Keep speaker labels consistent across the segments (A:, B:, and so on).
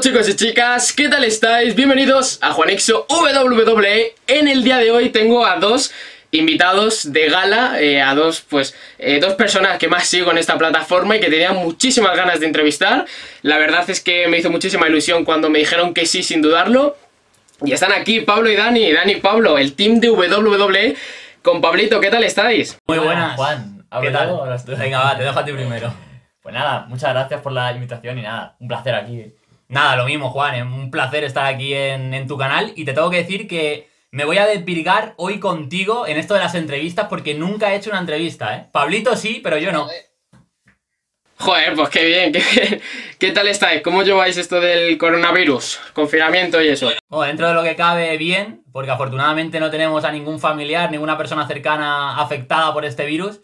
A: chicos y chicas, ¿qué tal estáis? Bienvenidos a Juanexo WWE. En el día de hoy tengo a dos invitados de gala, eh, a dos, pues, eh, dos personas que más sigo en esta plataforma y que tenía muchísimas ganas de entrevistar. La verdad es que me hizo muchísima ilusión cuando me dijeron que sí, sin dudarlo. Y están aquí Pablo y Dani, Dani y Pablo, el team de WWE. Con Pablito, ¿qué tal estáis?
B: Muy buenas.
C: Juan.
B: ¿Qué tal? Venga, va, te dejo a ti primero.
C: Pues nada, muchas gracias por la invitación y nada, un placer aquí.
B: Nada, lo mismo, Juan. Es un placer estar aquí en, en tu canal y te tengo que decir que me voy a desvirgar hoy contigo en esto de las entrevistas porque nunca he hecho una entrevista, ¿eh? Pablito sí, pero yo no.
A: Joder, pues qué bien, qué bien. ¿Qué tal estáis? ¿Cómo lleváis esto del coronavirus? Confinamiento y eso.
B: Bueno, dentro de lo que cabe, bien, porque afortunadamente no tenemos a ningún familiar, ninguna persona cercana afectada por este virus,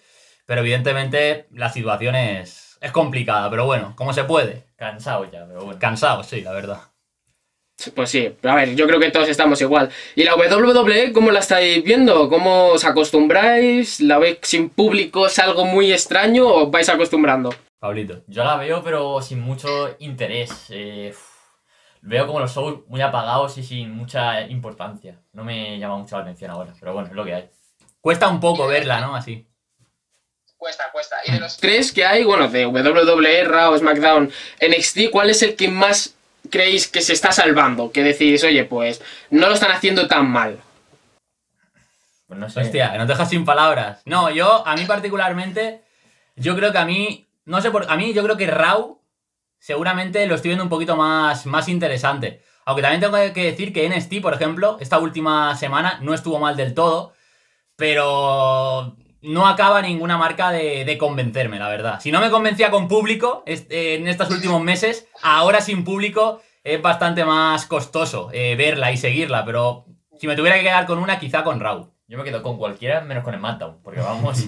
B: pero evidentemente la situación es, es complicada, pero bueno, como se puede.
C: Cansado ya, pero bueno.
B: Cansado, sí, la verdad.
A: Pues sí, a ver, yo creo que todos estamos igual. ¿Y la WWE cómo la estáis viendo? ¿Cómo os acostumbráis? ¿La veis sin público? ¿Es algo muy extraño o os vais acostumbrando?
B: Pablito.
C: Yo la veo, pero sin mucho interés. eh, veo como los shows muy apagados y sin mucha importancia. No me llama mucho la atención ahora, pero bueno, es lo que hay.
B: Cuesta un poco verla, ¿no? Así.
A: Cuesta, cuesta. Y de los tres que hay, bueno, de WWE, Raw, SmackDown, NXT, ¿cuál es el que más creéis que se está salvando? Que decís, oye, pues no lo están haciendo tan mal.
C: Pues no sé.
B: Hostia, que nos dejas sin palabras. No, yo, a mí particularmente, yo creo que a mí, no sé por, a mí yo creo que Raw seguramente lo estoy viendo un poquito más, más interesante. Aunque también tengo que decir que NXT, por ejemplo, esta última semana no estuvo mal del todo, pero no acaba ninguna marca de, de convencerme, la verdad. Si no me convencía con público este- en estos últimos meses, ahora sin público es bastante más costoso eh, verla y seguirla, pero si me tuviera que quedar con una, quizá con Raw.
C: Yo me quedo con cualquiera menos con el SmackDown, porque vamos.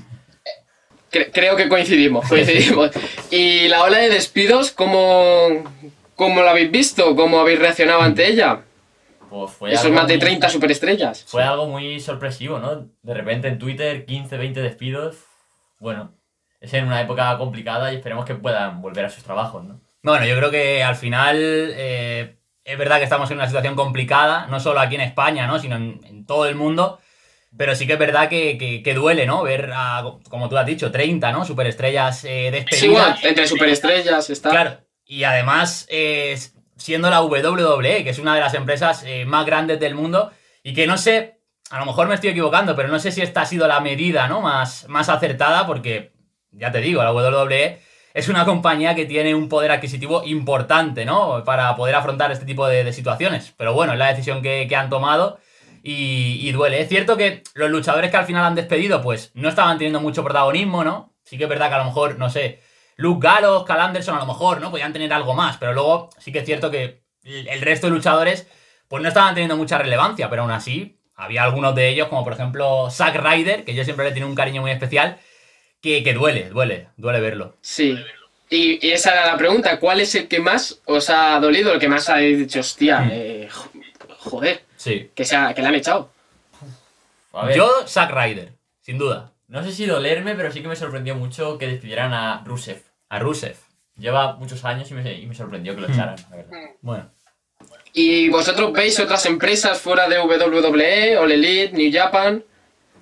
A: Cre- creo que coincidimos, coincidimos. y la ola de despidos, ¿cómo, cómo la habéis visto? ¿Cómo habéis reaccionado ante ella?
C: Pues fue
A: Esos
C: algo
A: más de
C: muy-
A: 30 superestrellas.
C: Fue algo muy sorpresivo, ¿no? De repente en Twitter 15, 20 despidos. Bueno, es en una época complicada y esperemos que puedan volver a sus trabajos, ¿no?
B: Bueno, yo creo que al final eh, es verdad que estamos en una situación complicada, no solo aquí en España, ¿no? sino en, en todo el mundo. Pero sí que es verdad que, que- que duele, ¿no? Ver, a, como tú has dicho, 30, ¿no? Superestrellas eh, despedidas.
A: Sí, bueno, entre superestrellas está.
B: Claro, y además eh, siendo la WWE, que es una de las empresas eh, más grandes del mundo, y que no sé, a lo mejor me estoy equivocando, pero no sé si esta ha sido la medida ¿no? más, más acertada, porque ya te digo, la WWE es una compañía que tiene un poder adquisitivo importante, ¿no? Para poder afrontar este tipo de, situaciones. Pero bueno, es la decisión que, que han tomado. Y, y duele. Es cierto que los luchadores que al final han despedido, pues no estaban teniendo mucho protagonismo, ¿no? Sí que es verdad que a lo mejor, no sé, Luke Gallows, Cal Anderson a lo mejor, ¿no? Podían tener algo más, pero luego sí que es cierto que el resto de luchadores pues no estaban teniendo mucha relevancia, pero aún así había algunos de ellos, como por ejemplo Zack Ryder, que yo siempre le tiene un cariño muy especial, que, que duele, duele, duele verlo.
A: Sí. Y, y esa era la pregunta, ¿cuál es el que más os ha dolido? El que más habéis dicho, hostia,
B: Hmm.
A: eh, jo- joder,
B: Sí.
A: que, se ha- que le han echado.
C: A ver,
B: Yo, Zack Ryder, sin duda.
C: No sé si dolerme, pero sí que me sorprendió mucho que despidieran a Rusev.
B: A Rusev.
C: Lleva muchos años y me, y me sorprendió que lo echaran, la verdad.
B: Bueno.
A: ¿Y vosotros veis otras empresas fuera de WWE, All Elite, New Japan?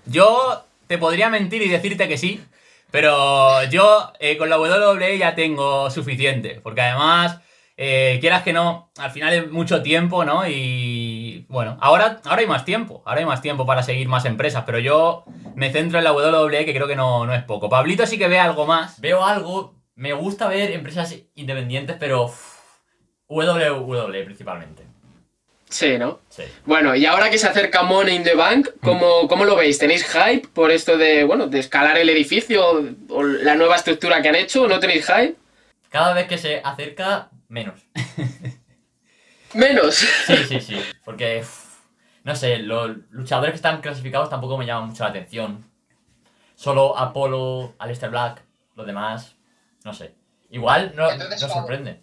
B: Yo te podría mentir y decirte que sí, pero yo eh, con la WWE ya tengo suficiente, porque además, eh, quieras que no, al final es mucho tiempo, ¿no? Y bueno, ahora, ahora hay más tiempo, ahora hay más tiempo para seguir más empresas, pero yo me centro en la WWE que creo que no, no es poco. Pablito sí que ve algo más.
C: Veo algo, me gusta ver empresas independientes, pero uff, WWE principalmente.
A: Sí, ¿no?
C: Sí.
A: Bueno, y ahora que se acerca Money in the Bank, ¿cómo, cómo lo veis? ¿Tenéis hype por esto de, bueno, de escalar el edificio o la nueva estructura que han hecho? ¿No tenéis hype?
C: Cada vez que se acerca, menos.
A: Menos.
C: Sí, sí, sí. Porque, uff, no sé, los luchadores que están clasificados tampoco me llaman mucho la atención. Solo Apollo, Aleister Black, los demás, no sé. Igual no, no sorprende.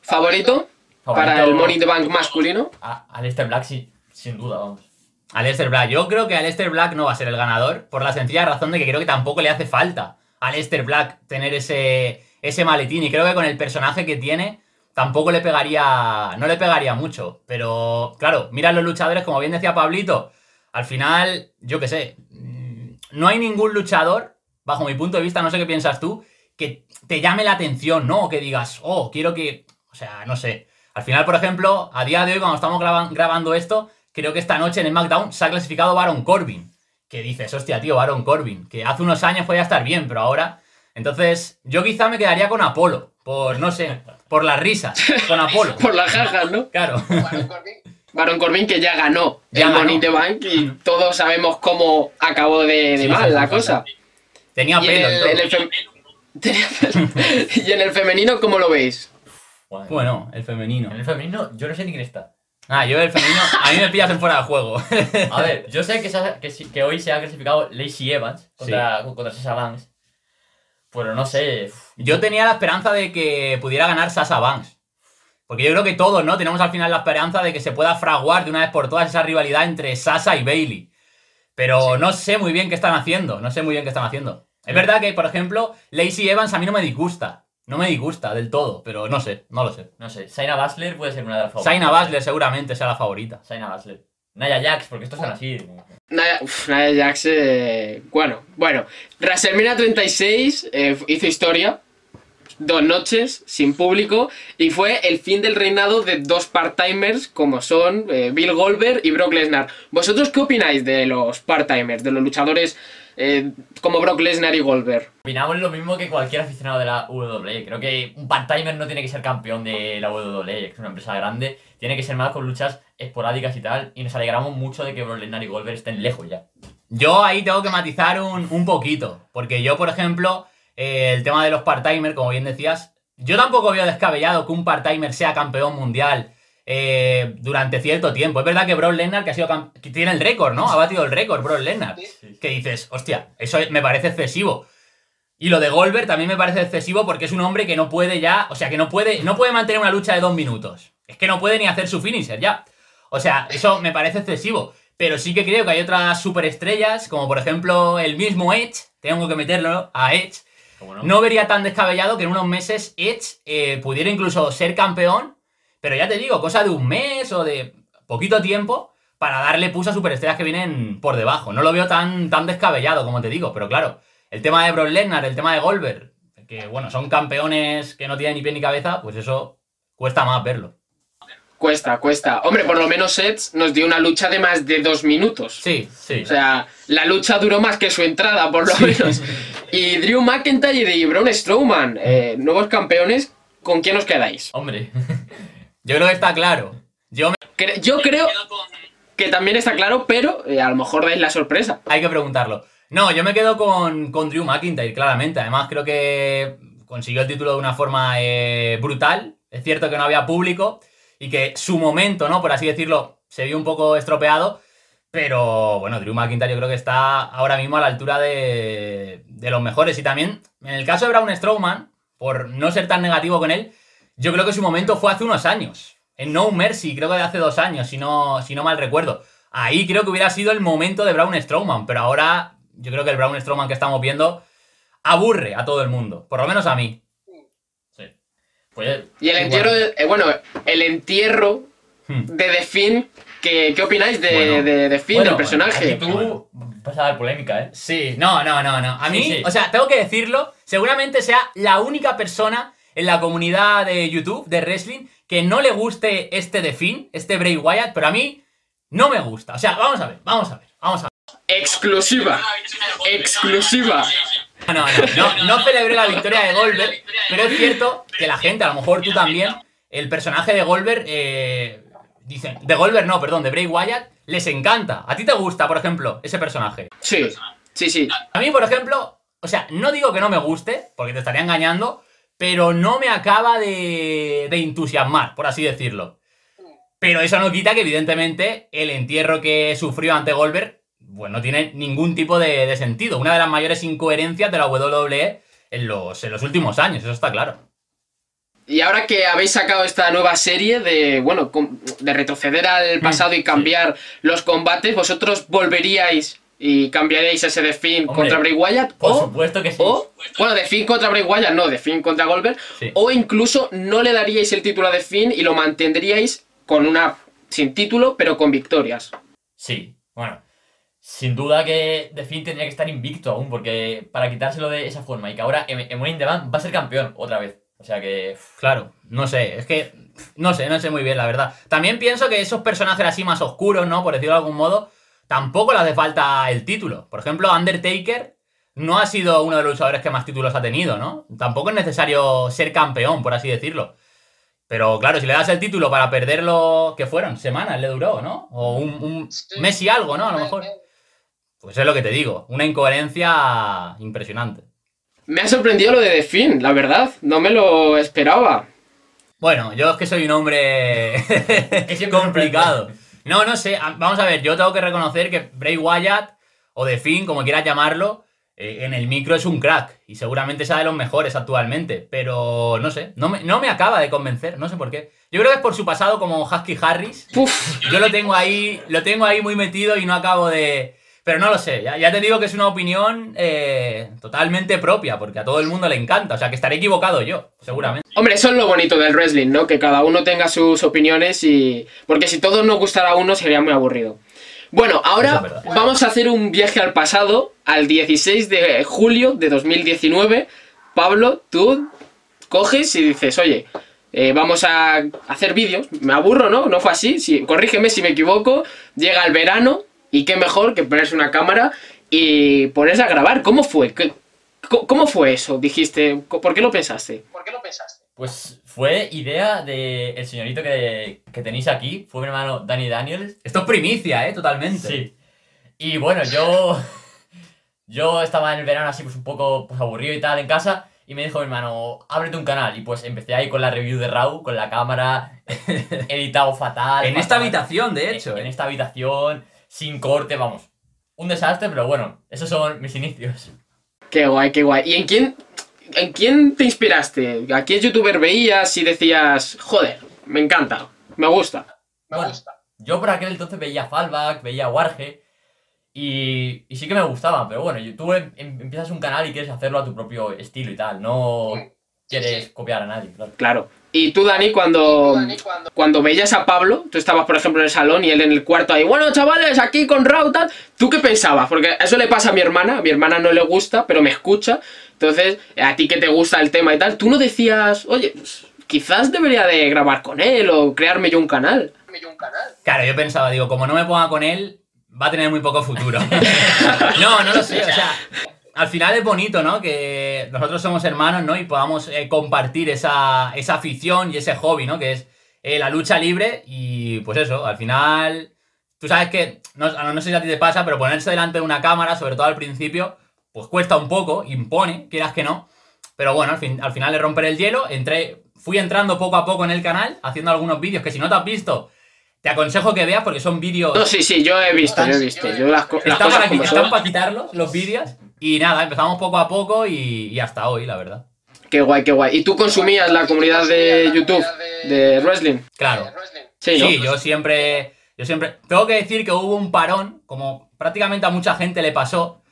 A: ¿Favorito? Para el Money in the Bank masculino.
C: A Aleister Black, sí, sin duda, vamos.
B: Aleister Black. Yo creo que Aleister Black no va a ser el ganador, por la sencilla razón de que creo que tampoco le hace falta a Aleister Black tener ese, ese maletín. Y creo que con el personaje que tiene, tampoco le pegaría, no le pegaría mucho. Pero claro, mira los luchadores, como bien decía Pablito, al final, yo qué sé, mm, no hay ningún luchador, bajo mi punto de vista, no sé qué piensas tú, que te llame la atención, ¿no? O que digas, oh, quiero que, o sea, no sé. Al final, por ejemplo, a día de hoy, cuando estamos graban- grabando esto, creo que esta noche en el SmackDown se ha clasificado Baron Corbin. Que dices, hostia, tío, Baron Corbin. Que hace unos años podía estar bien, pero ahora. Entonces, yo quizá me quedaría con Apolo. Por, no sé, por las risas. Con Apolo.
A: Por las jajas, ¿no?
B: Claro.
D: Baron Corbin,
A: Baron Corbin que ya ganó
B: Ya
A: el
B: ganó.
A: Money in the Bank y todos sabemos cómo acabó de, de
B: Sí,
A: mal
B: sí,
A: la
B: sí,
A: cosa.
B: Tenía pelo. y
A: el, en el fem- Tenía pelo. y en el femenino, ¿cómo lo veis?
C: Bueno,
B: el femenino.
C: en el femenino, yo no sé ni quién está.
B: Ah, yo el femenino. A mí me pillas en fuera de juego.
C: A ver, yo sé que, se ha- que, sí- que hoy se ha clasificado Lacey Evans contra, contra Sasha Banks. Pero no sé.
B: Yo tenía la esperanza de que pudiera ganar Sasha Banks. Porque yo creo que todos, ¿no? Tenemos al final la esperanza de que se pueda fraguar de una vez por todas esa rivalidad entre Sasha y Bailey. Pero no sé muy bien qué están haciendo. No sé muy bien qué están haciendo. Es verdad que, por ejemplo, Lacey Evans a mí no me disgusta. No me disgusta del todo, pero no sé, no lo sé.
C: No sé. Saina Basler puede ser una de las favoritas.
B: Saina Basler seguramente sea la favorita.
C: Saina Basler. Naya Jax, porque estos son así.
A: Naya, Nia Jax, eh, bueno, bueno. WrestleMania 36 eh, hizo historia. Dos noches sin público y fue el fin del reinado de dos part-timers como son eh, Bill Goldberg y Brock Lesnar. ¿Vosotros qué opináis de los part-timers, de los luchadores eh, como Brock Lesnar y Goldberg?
C: Opinamos lo mismo que cualquier aficionado de la WWE. Creo que un part-timer no tiene que ser campeón de la WWE, que es una empresa grande. Tiene que ser más con luchas esporádicas y tal. Y nos alegramos mucho de que Brock Lesnar y Goldberg estén lejos ya.
B: Yo ahí tengo que matizar un, un poquito. Porque yo, por ejemplo, eh, el tema de los part-timer, como bien decías, yo tampoco veo descabellado que un part-timer sea campeón mundial eh, durante cierto tiempo. Es verdad que Brock Lesnar, que ha sido que tiene el récord, ¿no? Ha batido el récord, Brock Lesnar.
C: Sí.
B: Que dices, hostia, eso me parece excesivo. Y lo de Goldberg también me parece excesivo porque es un hombre que no puede ya, o sea, que no puede, no puede mantener una lucha de dos minutos. Es que no puede ni hacer su finisher ya. O sea, eso me parece excesivo. Pero sí que creo que hay otras superestrellas, como por ejemplo el mismo Edge, tengo que meterlo a Edge.
C: No
B: vería tan descabellado que en unos meses Edge eh, pudiera incluso ser campeón, pero ya te digo, cosa de un mes o de poquito tiempo para darle push a superestrellas que vienen por debajo. No lo veo tan, tan descabellado, como te digo, pero claro, el tema de Brock Lesnar, el tema de Goldberg, que bueno, son campeones que no tienen ni pie ni cabeza, pues eso cuesta más verlo.
A: Cuesta, cuesta. Hombre, por lo menos Edge nos dio una lucha de más de dos minutos.
B: Sí, sí.
A: O sea, la lucha duró más que su entrada, por lo menos. Y Drew McIntyre y Braun Strowman, eh, nuevos campeones, ¿con quién os quedáis?
C: Hombre.
B: Yo creo que está claro. Yo me-
A: Cre- Yo creo que también está claro, pero eh, a lo mejor dais la sorpresa.
B: Hay que preguntarlo. No, yo me quedo con, con Drew McIntyre, claramente. Además, creo que consiguió el título de una forma eh, brutal. Es cierto que no había público y que su momento, ¿no? Por así decirlo, se vio un poco estropeado. Pero bueno, Drew McIntyre yo creo que está ahora mismo a la altura de, de los mejores. Y también, en el caso de Braun Strowman, por no ser tan negativo con él, yo creo que su momento fue hace unos años. En No Mercy, creo que de hace dos años, si no, si no mal recuerdo. Ahí creo que hubiera sido el momento de Braun Strowman, pero ahora yo creo que el Braun Strowman que estamos viendo aburre a todo el mundo, por lo menos a mí.
C: Sí. Pues.
A: Y el entierro, de- eh, bueno, el entierro
B: Hmm.
A: de The Finn, ¿qué, qué opináis de,
B: Bueno.
A: de The Finn,
C: bueno,
A: del personaje?
C: aquí tú vas a dar polémica, ¿eh?
B: Sí, no, no, no, no. A mí,
C: Sí, sí.
B: o sea, tengo que decirlo, seguramente sea la única persona en la comunidad de YouTube, de wrestling, que no le guste este de Finn, este Bray Wyatt, pero a mí no me gusta. O sea, vamos a ver, vamos a ver, vamos a ver.
A: Exclusiva. Exclusiva.
B: No, no, no, no, celebré la victoria de Goldberg, pero es cierto que la gente, a lo mejor tú también, el personaje de Goldberg, eh, dicen, de Goldberg no, perdón, de Bray Wyatt, les encanta. ¿A ti te gusta, por ejemplo, ese personaje?
A: Sí, sí, sí.
B: A mí, por ejemplo, o sea, no digo que no me guste, porque te estaría engañando, pero no me acaba de, de entusiasmar, por así decirlo. Pero eso no quita que, evidentemente, el entierro que sufrió ante Goldberg, pues no tiene ningún tipo de, de sentido. Una de las mayores incoherencias de la WWE en los, en los últimos años, eso está claro.
A: Y ahora que habéis sacado esta nueva serie de, bueno, de retroceder al pasado y cambiar los combates, ¿vosotros volveríais y cambiaríais ese de Finn
C: Hombre,
A: contra Bray Wyatt
C: Por
A: o,
C: supuesto que sí.
A: o bueno, de Finn contra Bray Wyatt, no, de Finn contra Goldberg,
B: Sí.
A: o incluso no le daríais el título de Finn y lo mantendríais con una sin título, pero con victorias.
C: Sí, bueno. Sin duda que The Finn tendría que estar invicto aún, porque para quitárselo de esa forma y que ahora en, en Money in the Bank va a ser campeón otra vez. O sea que.
B: Claro, no sé, es que no sé, no sé muy bien, la verdad. También pienso que esos personajes así más oscuros, ¿no? Por decirlo de algún modo, tampoco le hace falta el título. Por ejemplo, Undertaker no ha sido uno de los luchadores que más títulos ha tenido, ¿no? Tampoco es necesario ser campeón, por así decirlo. Pero claro, si le das el título para perderlo, ¿qué fueron? Semanas le duró, ¿no? O un, un mes y algo, ¿no? A lo mejor. Pues es lo que te digo, una incoherencia impresionante.
A: Me ha sorprendido lo de The Finn, la verdad, no me lo esperaba.
B: Bueno, yo es que soy un hombre complicado. No, no sé. Vamos a ver, yo tengo que reconocer que Bray Wyatt, o The Finn, como quieras llamarlo, eh, en el micro es un crack. Y seguramente sea de los mejores actualmente. Pero no sé, no me, no me acaba de convencer, no sé por qué. Yo creo que es por su pasado como Husky Harris.
A: Uf,
B: Yo lo tengo ahí, lo tengo ahí muy metido y no acabo de. Pero no lo sé, ya, ya te digo que es una opinión eh, totalmente propia, porque a todo el mundo le encanta. O sea que estaré equivocado yo, seguramente.
A: Hombre, eso es lo bonito del wrestling, ¿no? Que cada uno tenga sus opiniones y... Porque si todos nos gustara uno sería muy aburrido. Bueno, ahora
B: es
A: vamos a hacer un viaje al pasado, al 16 de julio de 2019. Pablo, tú coges y dices, oye, eh, vamos a hacer vídeos. Me aburro, ¿no? No fue así. Si, corrígeme si me equivoco. Llega el verano y qué mejor que ponerse una cámara y ponerse a grabar. ¿Cómo fue? ¿Qué- ¿Cómo fue eso? Dijiste, ¿por qué lo pensaste? ¿Por qué lo pensaste?
C: Pues fue idea del el señorito que, que tenéis aquí, fue mi hermano Danny Daniels.
B: Esto es primicia, ¿eh? Totalmente.
C: Sí. Y bueno, yo. Yo estaba en el verano así, pues un poco pues, aburrido y tal en casa. Y me dijo mi hermano, ábrete un canal. Y pues empecé ahí con la review de Raw, con la cámara, editado fatal.
B: En esta
C: fatal.
B: habitación, de hecho.
C: En, en
B: ¿eh?
C: esta habitación, sin corte, vamos. Un desastre, pero bueno, esos son mis inicios.
A: Qué guay, qué guay. ¿Y en quién, en quién te inspiraste? ¿A qué youtuber veías y decías, joder, me encanta, me gusta?
C: Bueno, Yo por aquel entonces veía Fallback, veía Warge. Y, y sí que me gustaban, pero bueno, yo- tú em- em- empiezas un canal y quieres hacerlo a tu propio estilo y tal, no quieres copiar a nadie, claro.
A: Claro. Y tú, Dani, cuando, cuando veías a Pablo, tú estabas, por ejemplo, en el salón y él en el cuarto ahí, bueno, chavales, aquí con Raw, tal, ¿tú qué pensabas? Porque eso le pasa a mi hermana, a mi hermana no le gusta, pero me escucha. Entonces, a ti que te gusta el tema y tal, tú no decías, oye, pues, quizás debería de grabar con él o crearme yo un canal.
B: Claro, yo pensaba, digo, como no me ponga con él, va a tener muy poco futuro. no, no lo sé, o sea, al final es bonito, ¿no? Que nosotros somos hermanos, ¿no? Y podamos eh, compartir esa, esa afición y ese hobby, ¿no? Que es eh, la lucha libre y pues eso, al final, tú sabes que, no, no sé si a ti te pasa, pero ponerse delante de una cámara, sobre todo al principio, pues cuesta un poco, impone, quieras que no. Pero bueno, al, fin, al final de romper el hielo, entré, fui entrando poco a poco en el canal, haciendo algunos vídeos que si no te has visto, te aconsejo que veas porque son vídeos...
A: No, sí, sí, yo he visto, yo he visto. Yo las, las
B: Están
A: cosas
B: para,
A: como son.
B: están para quitarlos, los vídeos. Y nada, empezamos poco a poco y, y hasta hoy, la verdad.
A: Qué guay, qué guay. ¿Y tú consumías la comunidad de YouTube de wrestling?
B: Claro.
A: Sí, ¿no?
B: Sí, yo siempre. Yo siempre. Tengo que decir que hubo un parón, como prácticamente a mucha gente le pasó.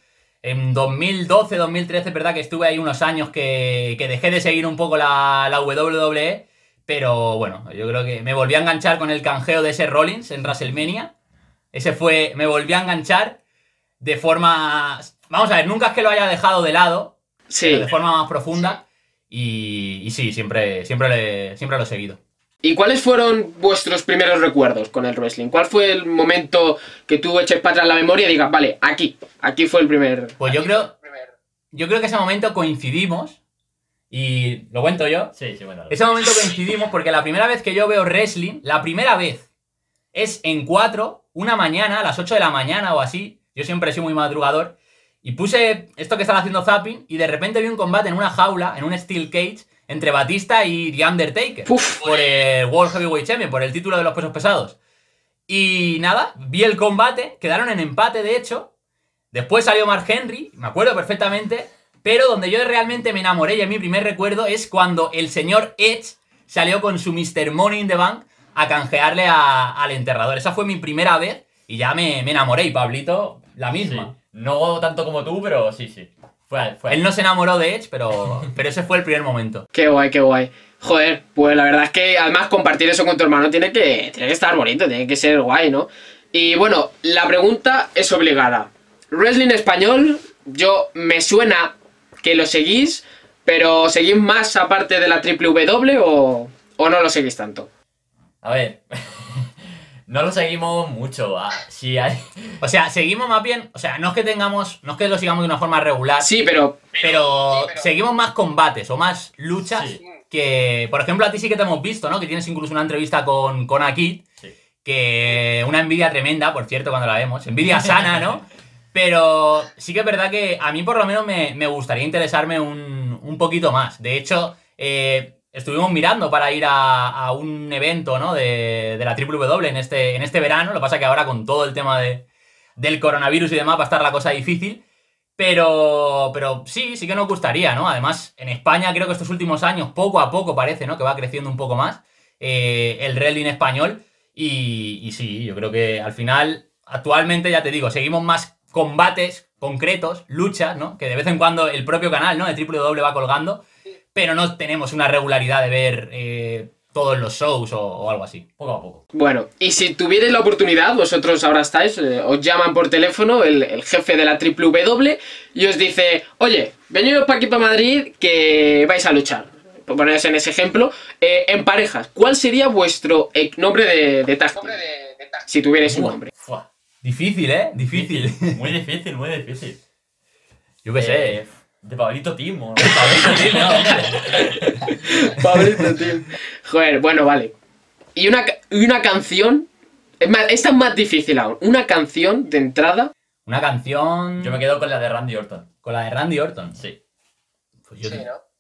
B: En 2012, 2013, es verdad que estuve ahí unos años que, que dejé de seguir un poco la, la WWE. Pero bueno, yo creo que me volví a enganchar con el canjeo de ese Rollins en WrestleMania. Ese fue. Me volví a enganchar de forma. Vamos a ver, nunca es que lo haya dejado de lado,
A: Sí.
B: pero de forma más profunda. Y, y sí, siempre, siempre, le- siempre lo he seguido.
A: ¿Y cuáles fueron vuestros primeros recuerdos con el wrestling? ¿Cuál fue el momento que tú eches para atrás la memoria y digas, vale, aquí, aquí fue el primer...
B: Pues yo creo, yo creo que ese momento coincidimos. Y lo cuento yo.
C: Sí, sí, bueno.
B: Ese momento coincidimos porque la primera vez que yo veo wrestling, la primera vez, es en 4, una mañana, a las 8 de la mañana o así. Yo siempre soy muy madrugador. Y puse esto que estaba haciendo zapping y de repente vi un combate en una jaula, en un steel cage, entre Batista y The Undertaker.
A: Uf.
B: Por el World Heavyweight Champion, por el título de los pesos pesados. Y nada, vi el combate, quedaron en empate de hecho. Después salió Mark Henry, me acuerdo perfectamente. Pero donde yo realmente me enamoré y es mi primer recuerdo es cuando el señor Edge salió con su Mr. Money in the Bank a canjearle a- al enterrador. Esa fue mi primera vez y ya me, me enamoré. Y Pablito, la misma.
C: Sí. No tanto como tú, pero sí, sí. Fue, fue
B: Él no se enamoró de Edge, pero, pero ese fue el primer momento.
A: Qué guay, qué guay. Joder, pues la verdad es que además compartir eso con tu hermano tiene que, tiene que estar bonito, tiene que ser guay, ¿no? Y bueno, la pregunta es obligada. Wrestling español, yo me suena que lo seguís, pero ¿seguís más aparte de la triple W o, o no lo seguís tanto?
C: A ver. No lo seguimos mucho. ah, Sí, hay.
B: O sea, seguimos más bien, o sea, no es que tengamos, no es que lo sigamos de una forma regular,
A: Sí, pero
B: pero seguimos más combates o más luchas
C: Sí.
B: que, por ejemplo, a ti sí que te hemos visto, ¿no? Que tienes incluso una entrevista con, con Akid,
C: Sí.
B: que una envidia tremenda, por cierto, cuando la vemos, envidia sana, ¿no? Pero sí que es verdad que a mí por lo menos me, me gustaría interesarme un, un poquito más. De hecho, eh, estuvimos mirando para ir a, a un evento, ¿no? De, de la WWE en este, en este verano. Lo que pasa que ahora con todo el tema de, del coronavirus y demás va a estar la cosa difícil. Pero, pero sí, sí que nos gustaría, ¿no? Además, en España creo que estos últimos años, poco a poco parece, ¿no? Que va creciendo un poco más eh, el wrestling español. Y, y sí, yo creo que al final, actualmente, ya te digo, seguimos más combates concretos, luchas, ¿no? Que de vez en cuando el propio canal, ¿no? De WWE va colgando, pero no tenemos una regularidad de ver eh, todos los shows o, o algo así.
C: Poco a poco.
A: bueno, y si tuvierais la oportunidad, vosotros ahora estáis, eh, os llaman por teléfono el, el jefe de la triple W y os dice, oye, venidos para aquí para Madrid que vais a luchar. Por poneros en ese ejemplo, eh, en parejas, ¿cuál sería vuestro eh, nombre de, de tag team? Si tuvierais un nombre.
C: Fua.
B: Difícil, ¿eh? Difícil.
C: Muy difícil, muy difícil.
B: Yo qué sé.
C: De Pablito Timo. ¿no?
B: Pablito Gil, no, hombre.
A: Pablito, tío. Joder, bueno, vale. Y una, una canción. Es más, esta es más difícil aún. Una canción de entrada.
B: Una canción
C: Yo me quedo con la de Randy Orton.
B: con la de Randy Orton.
C: Sí.
B: Pues yo,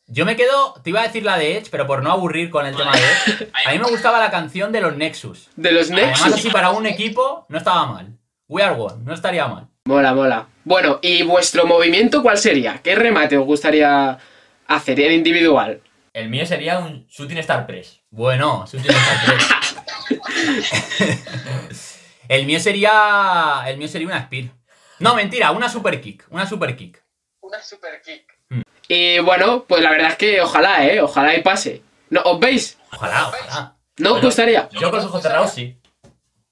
B: yo me quedo, te iba a decir la de Edge, pero por no aburrir con el tema de Edge, a mí me gustaba la canción de los Nexus.
A: De los
B: Además,
A: Nexus.
B: así para un equipo no estaba mal. We are one, no estaría mal.
A: Mola, mola. Bueno, ¿y vuestro movimiento cuál sería? ¿Qué remate os gustaría hacer en individual?
C: El mío sería un Shooting Star Press.
B: Bueno, Shooting Star 3. el mío sería. El mío sería una Spear. No, mentira, una super kick. Una super kick.
A: Una super kick. Y bueno, pues la verdad es que ojalá, ¿eh? Ojalá y pase. ¿No, ¿Os veis?
B: Ojalá, ojalá.
A: ¿No os gustaría?
C: Yo con los ojos cerrados sí.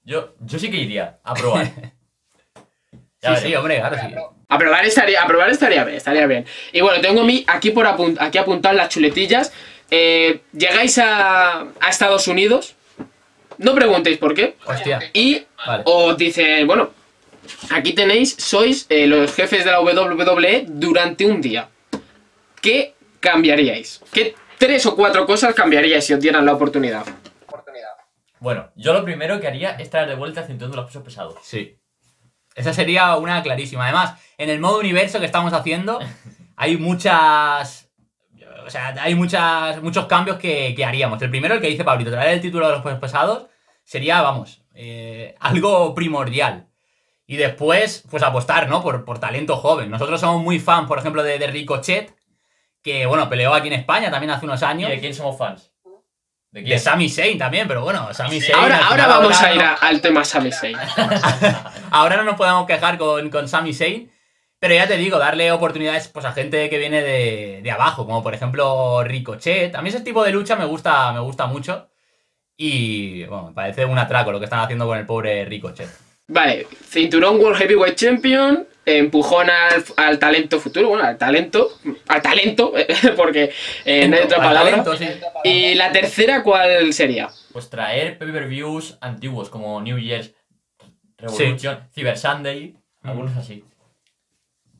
C: Yo, yo sí que iría a probar.
B: Sí,
C: Ya
B: sí, hombre, claro, sí.
A: A probar estaría, a probar estaría bien, estaría bien. Y bueno, tengo a mí aquí por aquí apuntadas las chuletillas. Eh, llegáis a, a Estados Unidos. No preguntéis por qué.
B: Hostia.
A: Y
B: Vale.
A: os dicen, bueno, aquí tenéis, sois eh, los jefes de la WWE durante un día. ¿Qué cambiaríais? ¿Qué tres o cuatro cosas cambiaríais si os dieran la oportunidad?
C: Bueno, yo lo primero que haría es traer de vuelta el cinturón de los pesos pesados.
B: Sí. Esa sería una clarísima. Además, en el modo universo que estamos haciendo, hay muchas. O sea, hay muchas, muchos cambios que, que haríamos. El primero, el que dice Pablito, traer el título de los pesos pesados, sería, vamos, eh, algo primordial. Y después, pues apostar, ¿no? Por, por talento joven. Nosotros somos muy fan, por ejemplo, de, de Ricochet, que, bueno, peleó aquí en España también hace unos
C: ¿Y
B: años.
C: de quién somos fans? ¿De
B: De
C: quién?
B: Sami Zayn también, pero bueno, Sami Zayn.
A: Ahora, ahora vamos a ir a- al tema Sami Zayn.
B: Ahora no nos podemos quejar con, con Sami Zayn. Pero ya te digo, darle oportunidades pues, a gente que viene de, de abajo, como por ejemplo Ricochet. A mí ese tipo de lucha me gusta, me gusta mucho. Y bueno, me parece un atraco lo que están haciendo con el pobre Ricochet.
A: Vale, cinturón World Heavyweight Champion, empujón al, al talento futuro, bueno, al talento, al talento, porque eh, no hay otra
B: Al
A: palabra.
B: talento, sí.
A: Y la tercera, ¿cuál sería?
C: Pues traer pay-per-views antiguos como New Year's Revolution, Cyber Sunday, algunos así.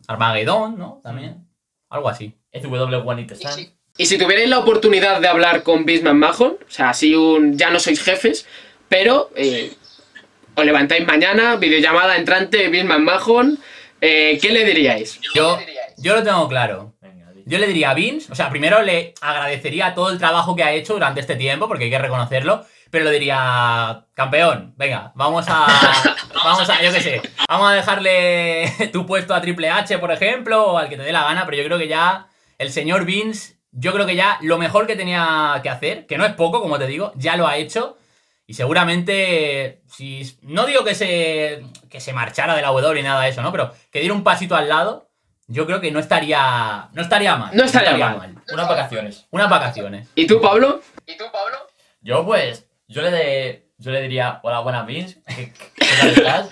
B: Armagedón, ¿no? También. Algo así.
C: SW1 It Stand.
A: Y si tuvierais la oportunidad de hablar con Bisman Mahon, o sea, así un, ya no sois jefes, pero eh, os levantáis mañana, videollamada entrante, Bisman Mahon, eh, ¿qué le diríais?
B: Yo, yo lo tengo claro. Yo le diría a Vince, o sea, primero le agradecería todo el trabajo que ha hecho durante este tiempo, porque hay que reconocerlo, pero le diría, campeón, venga, vamos a, vamos a, yo qué sé, vamos a dejarle tu puesto a Triple H, por ejemplo, o al que te dé la gana, pero yo creo que ya el señor Vince, yo creo que ya lo mejor que tenía que hacer, que no es poco, como te digo, ya lo ha hecho, Y seguramente, si no digo que se, que se marchara de la W ni nada de eso, ¿no? Pero que diera un pasito al lado, yo creo que no estaría, no estaría mal.
A: No estaría mal.
C: Unas vacaciones.
B: Unas vacaciones.
A: ¿Y tú, Pablo?
C: Yo, pues, yo le, de, yo le diría, hola, buenas, Vince. ¿Qué, qué tal estás?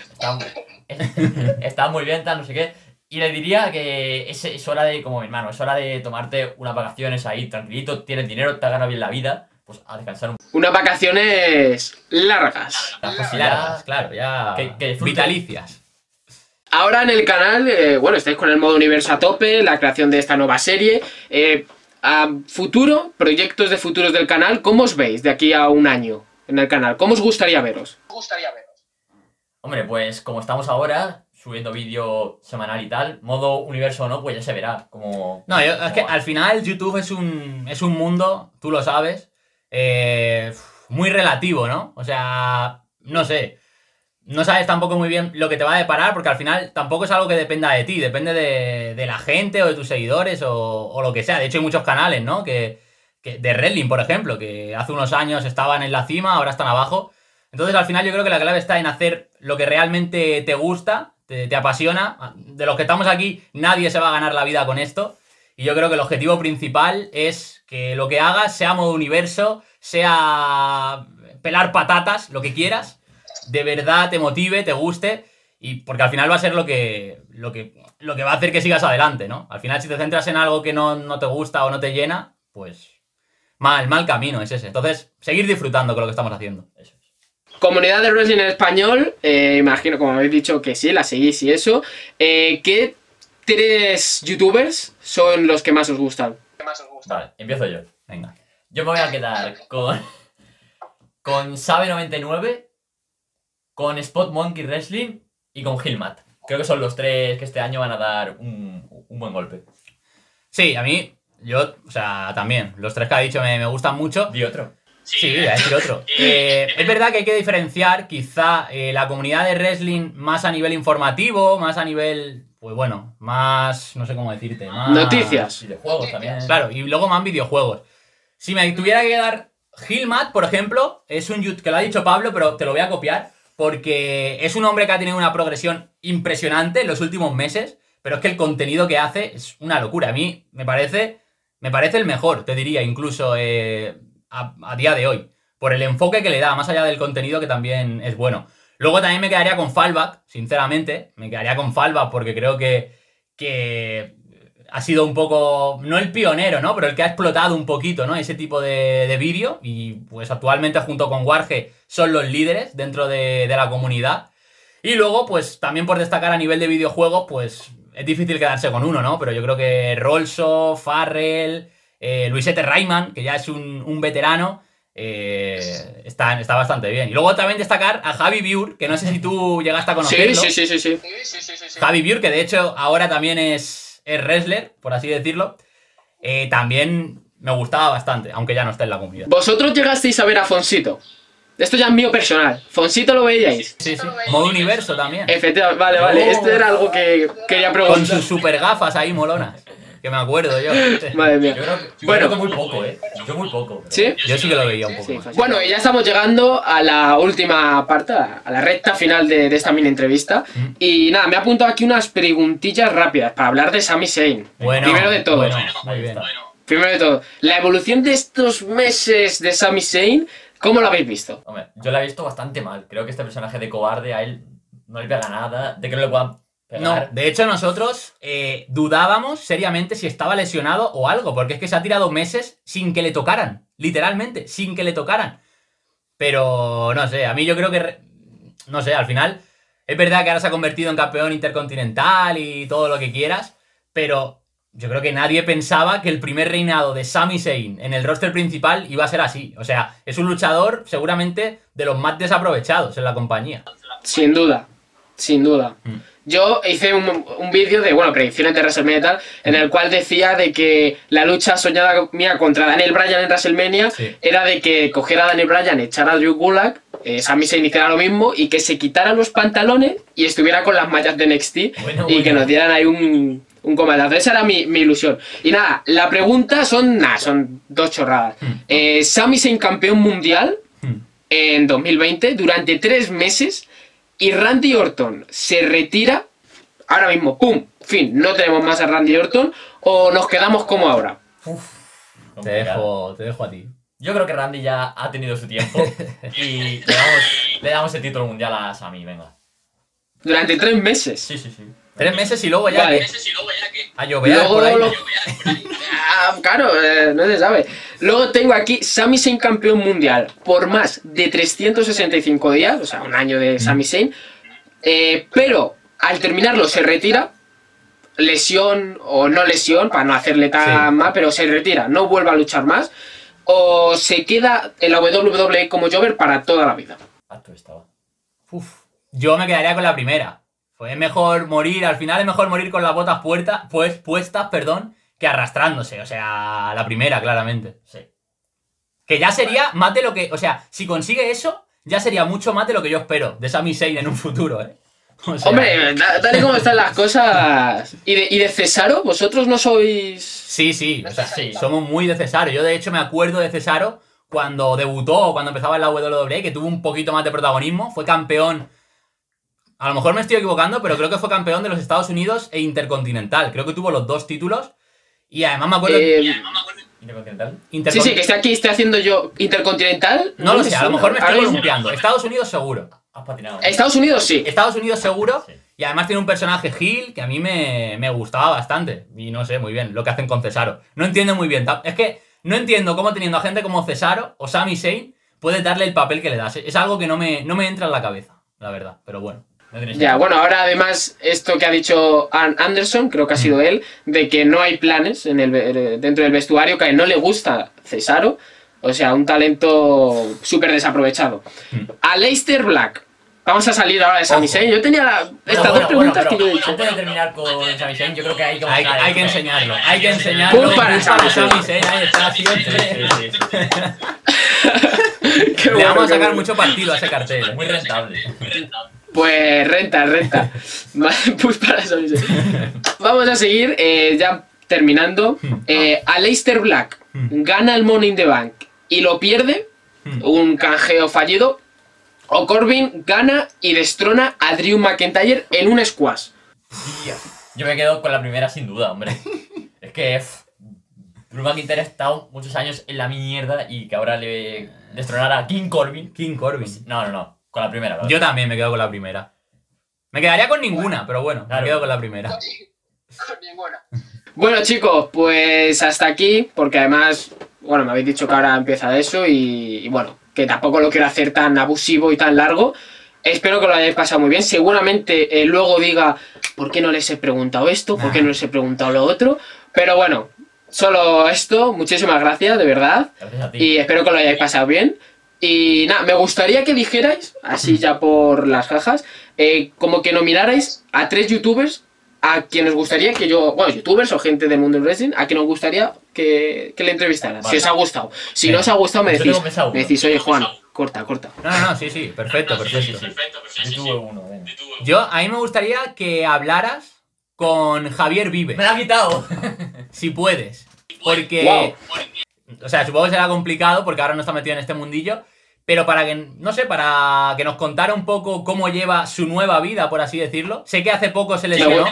C: Está, está muy bien, tal, no sé qué. Y le diría que es, es hora de, como mi hermano, es hora de tomarte unas vacaciones ahí, tranquilito, tienes dinero, te ha ganado bien la vida, pues a descansar un
A: Unas vacaciones largas.
B: Largas, claro, ya.
C: Que-
B: vitalicias.
A: Ahora en el canal, eh, bueno, estáis con el modo universo a tope, la creación de esta nueva serie. Eh, a futuro, proyectos de futuros del canal, ¿cómo os veis de aquí a un año en el canal? ¿Cómo os gustaría veros?
C: Hombre, pues como estamos ahora, subiendo vídeo semanal y tal, modo universo o no, pues ya se verá. Como.
B: No, yo- es que al final YouTube es un, es un mundo, tú lo sabes, eh, muy relativo, ¿no? O sea, no sé. No sabes tampoco muy bien lo que te va a deparar, porque al final tampoco es algo que dependa de ti, depende de, la gente o de tus seguidores o, lo que sea. De hecho, hay muchos canales, ¿no? Que, que- de Wrestling, por ejemplo, que hace unos años estaban en la cima, ahora están abajo. Entonces, al final, yo creo que la clave está en hacer lo que realmente te gusta, te, te apasiona. De los que estamos aquí, nadie se va a ganar la vida con esto. Y yo creo que el objetivo principal es que lo que hagas sea modo universo, sea pelar patatas, lo que quieras, de verdad te motive, te guste, y porque al final va a ser lo que, lo que, lo que va a hacer que sigas adelante, ¿no? Al final, si te centras en algo que no, no te gusta o no te llena, pues mal, mal camino es ese. Entonces, seguir disfrutando con lo que estamos haciendo.
C: Eso es.
A: Comunidad de wrestling en español, eh, imagino, como habéis dicho, que sí, la seguís y eso. Eh, ¿Qué tres youtubers son los que más os gustan?
C: Vale, empiezo yo.
B: Venga.
C: Yo me voy a quedar con. Con Sabe99, con Spot Monkey Wrestling y con Gilmat. Creo que son los tres que este año van a dar un, un buen golpe.
B: Sí, a mí, yo, o sea, también, los tres que ha dicho me, me gustan mucho.
C: Di otro.
B: Sí, voy a decir otro. Eh, es verdad que hay que diferenciar quizá eh, la comunidad de wrestling más a nivel informativo, más a nivel, pues bueno, más, no sé cómo decirte, más...
A: Noticias.
C: Y de juegos también.
B: Claro, y luego más videojuegos. Si me tuviera que quedar Gilmat, por ejemplo, es un que lo ha dicho Pablo, pero te lo voy a copiar, porque es un hombre que ha tenido una progresión impresionante en los últimos meses, pero es que el contenido que hace es una locura. A mí me parece, me parece el mejor, te diría, incluso eh, a, a día de hoy, por el enfoque que le da, más allá del contenido que también es bueno. Luego también me quedaría con Fallback, sinceramente, me quedaría con Fallback porque creo que, que ha sido un poco, no el pionero, ¿no? Pero el que ha explotado un poquito, ¿no? Ese tipo de, de vídeo. Y pues actualmente junto con Warge son los líderes dentro de, de la comunidad. Y luego, pues también por destacar a nivel de videojuegos, pues es difícil quedarse con uno, ¿no? Pero yo creo que Rolso, Farrell, eh, Luisete Rayman, que ya es un, un veterano, eh, está, está bastante bien. Y luego también destacar a Javi Biur, que no sé si tú llegaste a
A: Sí,
B: conocerlo.
A: sí, sí, sí, sí.
B: Javi Biur, que de hecho ahora también es, es wrestler, por así decirlo, eh, también me gustaba bastante, aunque ya no está en la comunidad.
A: ¿Vosotros llegasteis a ver a Fonsito? Esto ya es mío personal. ¿Fonsito lo veíais?
B: Sí, sí. Modo universo también.
A: Efectivamente, vale, vale.
B: Oh.
A: Esto era algo que quería
B: Con
A: preguntar.
B: sus super gafas ahí molonas. Que me acuerdo yo.
A: Madre mía.
C: Yo creo que, yo
A: Bueno.
C: creo que muy poco, ¿eh? Yo muy poco.
A: ¿Sí?
B: Yo sí que lo veía un poco
A: Sí. Bueno, y ya estamos llegando a la última parte, a la recta final de, de esta mini entrevista.
B: Mm.
A: Y nada, me he apuntado aquí unas preguntillas rápidas para hablar de Sami Zayn.
B: Bueno,
A: Primero de todo.
B: bueno, muy bien.
A: Primero de todo, la evolución de estos meses de Sami Zayn, ¿cómo lo habéis visto?
C: Hombre, yo la he visto bastante mal. Creo que este personaje de cobarde a él no le pega nada. De que no le puedan
B: No, de hecho nosotros eh, dudábamos seriamente si estaba lesionado o algo, porque es que se ha tirado meses sin que le tocaran, literalmente, sin que le tocaran. Pero no sé, a mí yo creo que, no sé, al final es verdad que ahora se ha convertido en campeón intercontinental y todo lo que quieras, pero yo creo que nadie pensaba que el primer reinado de Sami Zayn en el roster principal iba a ser así. O sea, es un luchador seguramente de los más desaprovechados en la compañía.
A: Sin duda, sin duda.
B: Mm.
A: Yo hice un, un vídeo de, bueno, predicciones de WrestleMania y tal, en el cual decía de que la lucha soñada mía contra Daniel Bryan en WrestleMania
B: Sí.
A: era de que cogiera a Daniel Bryan, echara a Drew Gulak, eh, Sami Zayn hiciera lo mismo y que se quitara los pantalones y estuviera con las mallas de NXT
C: Bueno,
A: y que nos dieran ahí un, un. Esa era mi, mi ilusión. Y nada, la pregunta son, nada, son dos chorradas.
B: Mm.
A: Eh, Sami Zayn campeón mundial,
B: Hmm.
A: en 2020 durante tres meses y Randy Orton se retira ahora mismo, ¡pum! Fin, no tenemos más a Randy Orton o nos quedamos como ahora.
B: Te
C: Complicado.
B: dejo, te dejo a ti.
C: Yo creo que Randy ya ha tenido su tiempo y le damos, le damos el título mundial a Sami, venga.
A: Durante tres meses.
C: Sí, sí, sí.
B: Tres meses y luego ya
A: Vale.
B: que- a llover
A: Luego
B: por ahí.
A: lo- Ah, claro, eh, no se sabe. Luego tengo aquí Sami Zayn campeón mundial por más de 365 días, o sea, un año de Sami Zayn. Eh, pero al terminarlo se retira, lesión o no lesión, para no hacerle tan
B: Sí.
A: mal, pero se retira, no vuelve a luchar más. O se queda en la WWE como Jover para toda la vida.
B: Uf, yo me quedaría con la primera. Fue mejor morir, al final es mejor morir con las botas puertas, pues, puestas, perdón, que arrastrándose. O sea, la primera, claramente.
C: Sí.
B: Que ya sería más de lo que. O sea, si consigue eso, ya sería mucho más de lo que yo espero de Sami Zayn en un futuro, ¿eh? O sea,
A: Hombre, tal y como están las cosas. ¿Y de, y de Cesaro? ¿Vosotros no sois.?
B: Sí, sí, o sea,
C: Sí.
B: somos muy de Cesaro. Yo, de hecho, me acuerdo de Cesaro cuando debutó cuando empezaba en la WWE, que tuvo un poquito más de protagonismo. Fue campeón. A lo mejor me estoy equivocando, pero creo que fue campeón de los Estados Unidos e Intercontinental. Creo que tuvo los dos títulos. Y además me acuerdo.
A: Eh,
C: Intercontinental.
A: Sí, sí, que esté aquí, esté haciendo yo Intercontinental.
B: No lo sé, a lo mejor me estoy columpiando. Estados Unidos seguro.
C: Has patinado.
A: Estados Unidos sí.
B: Estados Unidos seguro.
C: Sí.
B: Y además tiene un personaje Gil que a mí me, me gustaba bastante. Y no sé muy bien lo que hacen con Cesaro. No entiendo muy bien. Es que no entiendo cómo teniendo a gente como Cesaro o Sami Zayn puede darle el papel que le das. Es algo que no me, no me entra en la cabeza, la verdad. Pero bueno.
A: Ya, bueno, ahora además esto que ha dicho Ann Anderson, creo que ha sido él, de que no hay planes en el, ve- dentro del vestuario, que a él no le gusta Cesaro, o sea, un talento súper desaprovechado. A Leicester Black, vamos a salir ahora de Sami. Zayn. Yo tenía la- estas
C: bueno,
A: dos preguntas
C: bueno,
A: que yo he
C: pero
A: dicho.
C: Antes de terminar con Sami Zayn, yo creo que hay que
B: Hay, que enseñarlo. Hay que enseñarlo.
A: Pum para Sami
B: Zayn. Ahí está siempre.
C: sí, sí, sí.
A: Qué
B: Le
A: bueno,
B: vamos a sacar
A: bueno.
B: mucho partido a ese cartel. ¿eh?
C: Muy rentable.
A: Pues renta, renta. Vale, pues para eso. Vamos a seguir, eh, ya terminando. Eh, Aleister Black gana el Money in the Bank y lo pierde, un canjeo fallido. O Corbin gana y destrona a Drew McIntyre en un squash.
C: Yo me quedo con la primera sin duda, hombre. Es que pff, Drew McIntyre ha estado muchos años en la mierda y que ahora le destronara a King Corbin.
B: King Corbin.
C: No, no, no. Con la primera, ¿verdad?
B: Yo también me quedo con la primera. Me quedaría con ninguna, pero bueno,
C: Claro.
B: me quedo con la primera.
A: Bueno chicos, pues hasta aquí, porque además, bueno, me habéis dicho que ahora empieza eso y, y bueno, que tampoco lo quiero hacer tan abusivo y tan largo. Espero que lo hayáis pasado muy bien. Seguramente eh, luego diga, ¿por qué no les he preguntado esto? ¿Por qué no les he preguntado lo otro? Pero bueno, solo esto. Muchísimas gracias, de verdad.
C: Gracias a ti.
A: Y espero que lo hayáis pasado bien. Y nada, me gustaría que dijerais, así ya por las cajas, eh, como que nominarais a tres youtubers a quien os gustaría que yo, bueno, youtubers o gente del mundo del wrestling, a quien os gustaría que, que le entrevistaran. Si os ha gustado. Si
B: Venga.
A: no os ha gustado, me decís, me decís, oye Juan, corta, corta.
B: No, no, no, sí, sí, perfecto,
C: sí,
B: perfecto.
C: Yo tuve uno, venga.
B: Yo, a mí me gustaría que hablaras con Javier Vive,
C: ¡Me la ha quitado!
B: si puedes. Porque,
A: Wow.
B: O sea, supongo que será complicado porque ahora no está metido en este mundillo. Pero para que, no sé, para que nos contara un poco cómo lleva su nueva vida, por así decirlo. Sé que hace poco se lesionó,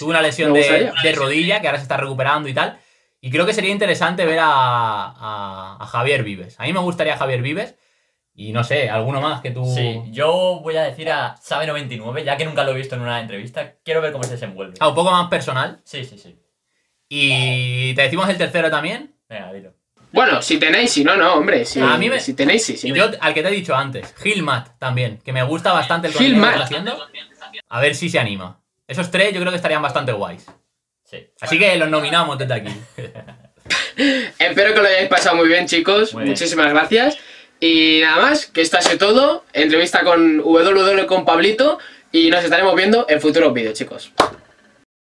B: tuvo una lesión de rodilla que ahora se está recuperando y tal. Y creo que sería interesante ver a, a- a Javier Vives. A mí me gustaría Javier Vives. Y no sé, alguno más que tú.
C: Sí, yo voy a decir a Sabe99, ya que nunca lo he visto en una entrevista. Quiero ver cómo se desenvuelve.
B: Ah, un poco más personal.
C: Sí, sí, sí.
B: Y te decimos el tercero también.
C: Venga, dilo.
A: Bueno, si tenéis, si no, no, hombre. Si,
B: A mí me-
A: si tenéis, sí, sí.
B: Y yo, al que te he dicho antes, Gilmat también, que me gusta bastante el contenido que está haciendo. A ver si se anima. Esos tres yo creo que estarían bastante guays.
C: Sí.
B: Así que los nominamos desde aquí.
A: Espero que lo hayáis pasado muy bien, chicos.
C: Muy bien.
A: Muchísimas gracias. Y nada más, que esto ha sido todo. Entrevista con WW con Pablito. Y nos estaremos viendo en futuros vídeos, chicos.